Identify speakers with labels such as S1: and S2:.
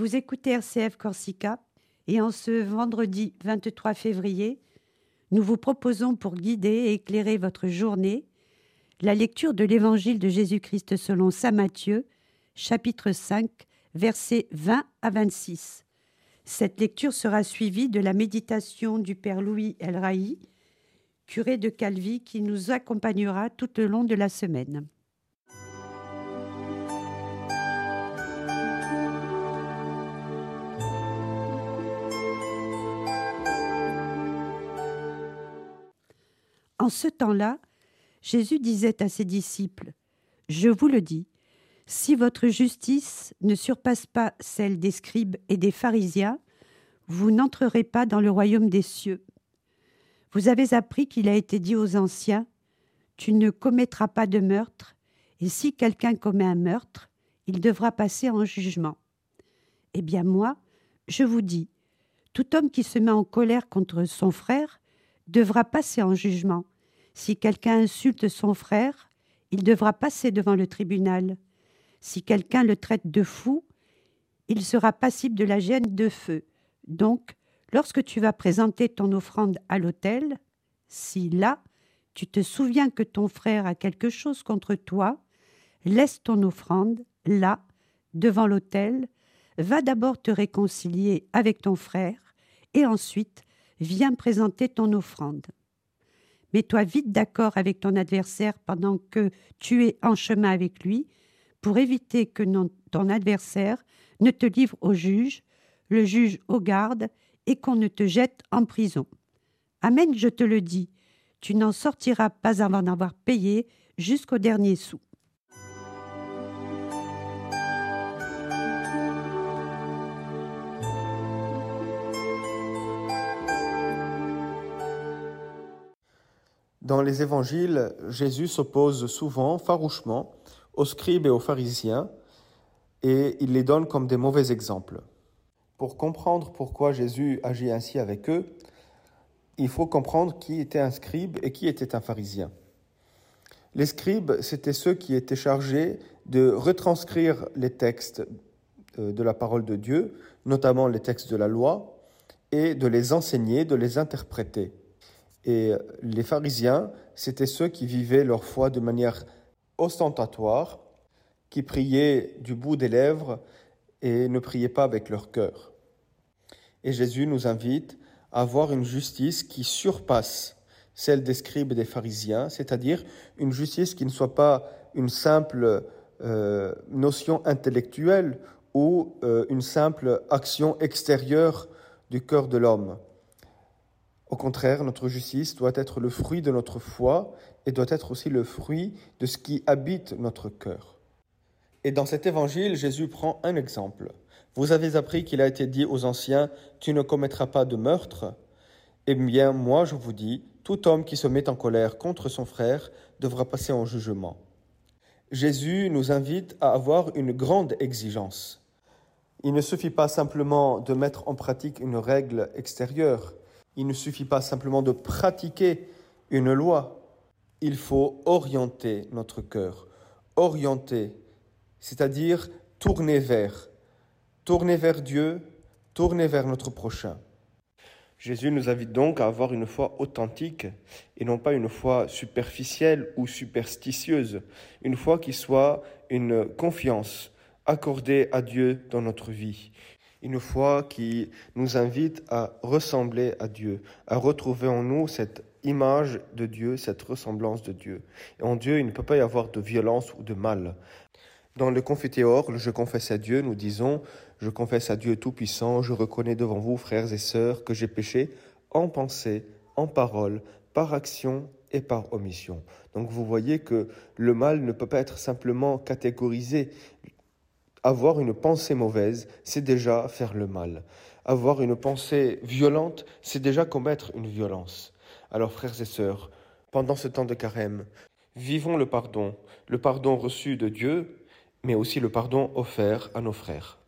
S1: Vous écoutez RCF Corsica et en ce vendredi 23 février, nous vous proposons pour guider et éclairer votre journée la lecture de l'Évangile de Jésus-Christ selon Saint Matthieu, chapitre 5, versets 20 à 26. Cette lecture sera suivie de la méditation du Père Louis El curé de Calvi, qui nous accompagnera tout au long de la semaine. En ce temps-là, Jésus disait à ses disciples, Je vous le dis, si votre justice ne surpasse pas celle des scribes et des pharisiens, vous n'entrerez pas dans le royaume des cieux. Vous avez appris qu'il a été dit aux anciens, Tu ne commettras pas de meurtre, et si quelqu'un commet un meurtre, il devra passer en jugement. Eh bien moi, je vous dis, tout homme qui se met en colère contre son frère devra passer en jugement. Si quelqu'un insulte son frère, il devra passer devant le tribunal. Si quelqu'un le traite de fou, il sera passible de la gêne de feu. Donc, lorsque tu vas présenter ton offrande à l'autel, si là, tu te souviens que ton frère a quelque chose contre toi, laisse ton offrande là, devant l'autel, va d'abord te réconcilier avec ton frère, et ensuite viens présenter ton offrande. Mets-toi vite d'accord avec ton adversaire pendant que tu es en chemin avec lui, pour éviter que ton adversaire ne te livre au juge, le juge au garde, et qu'on ne te jette en prison. Amen, je te le dis, tu n'en sortiras pas avant d'avoir payé jusqu'au dernier sou.
S2: Dans les évangiles, Jésus s'oppose souvent, farouchement, aux scribes et aux pharisiens, et il les donne comme des mauvais exemples. Pour comprendre pourquoi Jésus agit ainsi avec eux, il faut comprendre qui était un scribe et qui était un pharisien. Les scribes, c'étaient ceux qui étaient chargés de retranscrire les textes euh, de la parole de Dieu, notamment les textes de la loi, et de les enseigner, de les interpréter. Et les pharisiens, c'étaient ceux qui vivaient leur foi de manière ostentatoire, qui priaient du bout des lèvres et ne priaient pas avec leur cœur. Et Jésus nous invite à avoir une justice qui surpasse celle des scribes et des pharisiens, c'est-à-dire une justice qui ne soit pas une simple euh, notion intellectuelle ou euh, une simple action extérieure du cœur de l'homme, au contraire, notre justice doit être le fruit de notre foi et doit être aussi le fruit de ce qui habite notre cœur. Et dans cet évangile, Jésus prend un exemple. Vous avez appris qu'il a été dit aux anciens, Tu ne commettras pas de meurtre. Eh bien, moi je vous dis, tout homme qui se met en colère contre son frère devra passer en jugement. Jésus nous invite à avoir une grande exigence. Il ne suffit pas simplement de mettre en pratique une règle extérieure, il ne suffit pas simplement de pratiquer une loi, il faut orienter notre cœur, orienter, c'est-à-dire tourner vers, tourner vers Dieu, tourner vers notre prochain. Jésus nous invite donc à avoir une foi authentique et non pas une foi superficielle ou superstitieuse, une foi qui soit une confiance accordée à Dieu dans notre vie, une foi qui nous invite à ressembler à Dieu, à retrouver en nous cette image de Dieu, cette ressemblance de Dieu. Et en Dieu, il ne peut pas y avoir de violence ou de mal. Dans le Confétéor, le Je confesse à Dieu, nous disons Je confesse à Dieu Tout-Puissant, je reconnais devant vous, frères et sœurs, que j'ai péché en pensée, en parole, par action et par omission. Donc vous voyez que le mal ne peut pas être simplement catégorisé. Avoir une pensée mauvaise, c'est déjà faire le mal. Avoir une pensée violente, c'est déjà commettre une violence. Alors frères et sœurs, pendant ce temps de carême, vivons le pardon, le pardon reçu de Dieu, mais aussi le pardon offert à nos frères.